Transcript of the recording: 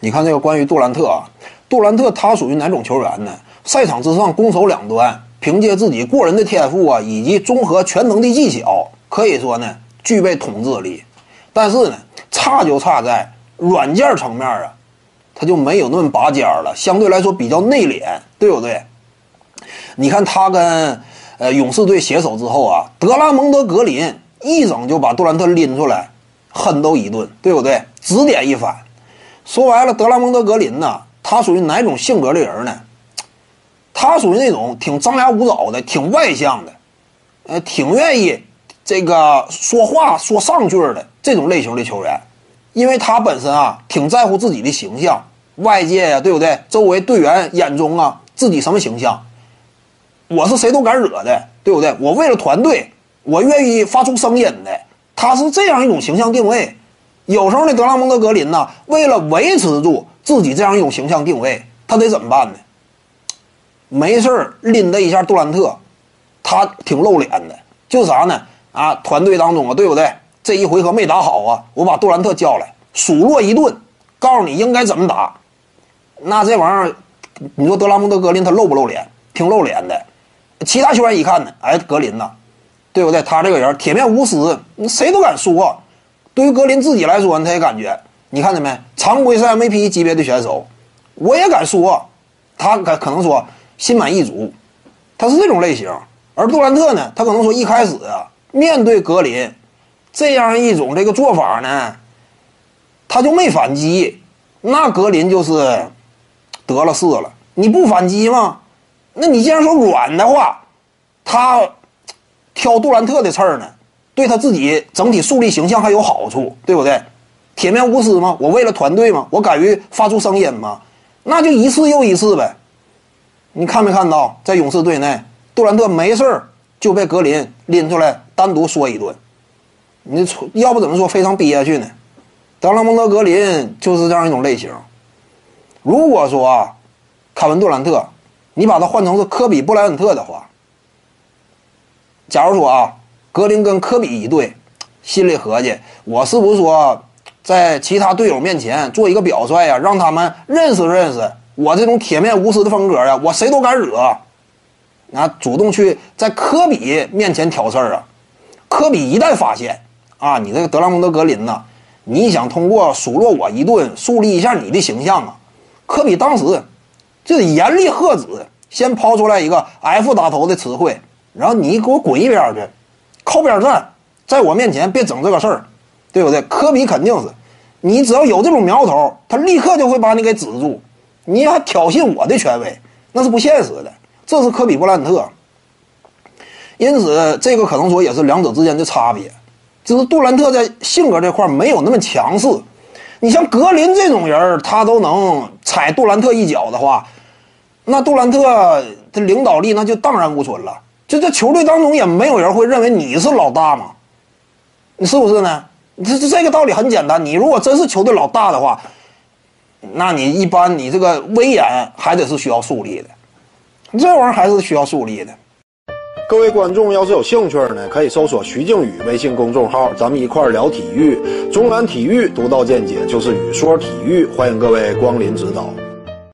你看这个关于杜兰特啊，杜兰特他属于哪种球员呢？赛场之上攻守两端，凭借自己过人的天赋啊，以及综合全能的技巧，可以说呢具备统治力。但是呢，差就差在软件层面啊，他就没有那么拔尖了，相对来说比较内敛，对不对？你看他跟呃勇士队携手之后啊，德拉蒙德格林一整就把杜兰特拎出来，狠斗一顿，对不对？指点一番。说白了，德拉蒙德格林呢，他属于哪种性格的人呢？他属于那种挺张牙舞爪的，挺外向的，呃，挺愿意这个说话说上句的这种类型的球员，因为他本身啊挺在乎自己的形象，外界呀，对不对？周围队员眼中啊，自己什么形象？我是谁都敢惹的，对不对？我为了团队，我愿意发出声音的。他是这样一种形象定位。有时候呢，德拉蒙德格林呢，为了维持住自己这样一种形象定位，他得怎么办呢？没事儿拎他一下杜兰特，他挺露脸的，就啥呢？啊，团队当中啊，对不对？这一回合没打好啊，我把杜兰特叫来数落一顿，告诉你应该怎么打。那这玩意儿，你说德拉蒙德格林他露不露脸？挺露脸的。其他球员一看呢，哎，格林呐，对不对？他这个人铁面无私，谁都敢说。对于格林自己来说，他也感觉，你看见没？常规赛 MVP 级别的选手，我也敢说，他可可能说心满意足，他是这种类型。而杜兰特呢，他可能说一开始啊，面对格林这样一种这个做法呢，他就没反击，那格林就是得了势了。你不反击吗？那你既然说软的话，他挑杜兰特的刺儿呢？对他自己整体树立形象还有好处，对不对？铁面无私吗？我为了团队吗？我敢于发出声音吗？那就一次又一次呗。你看没看到，在勇士队内，杜兰特没事儿就被格林拎出来单独说一顿。你要不怎么说非常憋屈呢？德拉蒙德格林就是这样一种类型。如果说啊，凯文杜兰特，你把他换成是科比布莱恩特的话，假如说啊。格林跟科比一对，心里合计：我是不是说，在其他队友面前做一个表率呀，让他们认识认识我这种铁面无私的风格呀？我谁都敢惹，啊，主动去在科比面前挑事儿啊！科比一旦发现啊，你这个德拉蒙德格林呐，你想通过数落我一顿，树立一下你的形象啊？科比当时就得严厉喝止，先抛出来一个 F 打头的词汇，然后你给我滚一边去！靠边站，在我面前别整这个事儿，对不对？科比肯定是，你只要有这种苗头，他立刻就会把你给止住。你还挑衅我的权威，那是不现实的。这是科比布兰特，因此这个可能说也是两者之间的差别。就是杜兰特在性格这块没有那么强势。你像格林这种人，他都能踩杜兰特一脚的话，那杜兰特的领导力那就荡然无存了。就这球队当中也没有人会认为你是老大嘛？你是不是呢？这这这个道理很简单。你如果真是球队老大的话，那你一般你这个威严还得是需要树立的，这玩意儿还是需要树立的。各位观众要是有兴趣呢，可以搜索徐静宇微信公众号，咱们一块儿聊体育。中南体育独到见解就是语说体育，欢迎各位光临指导。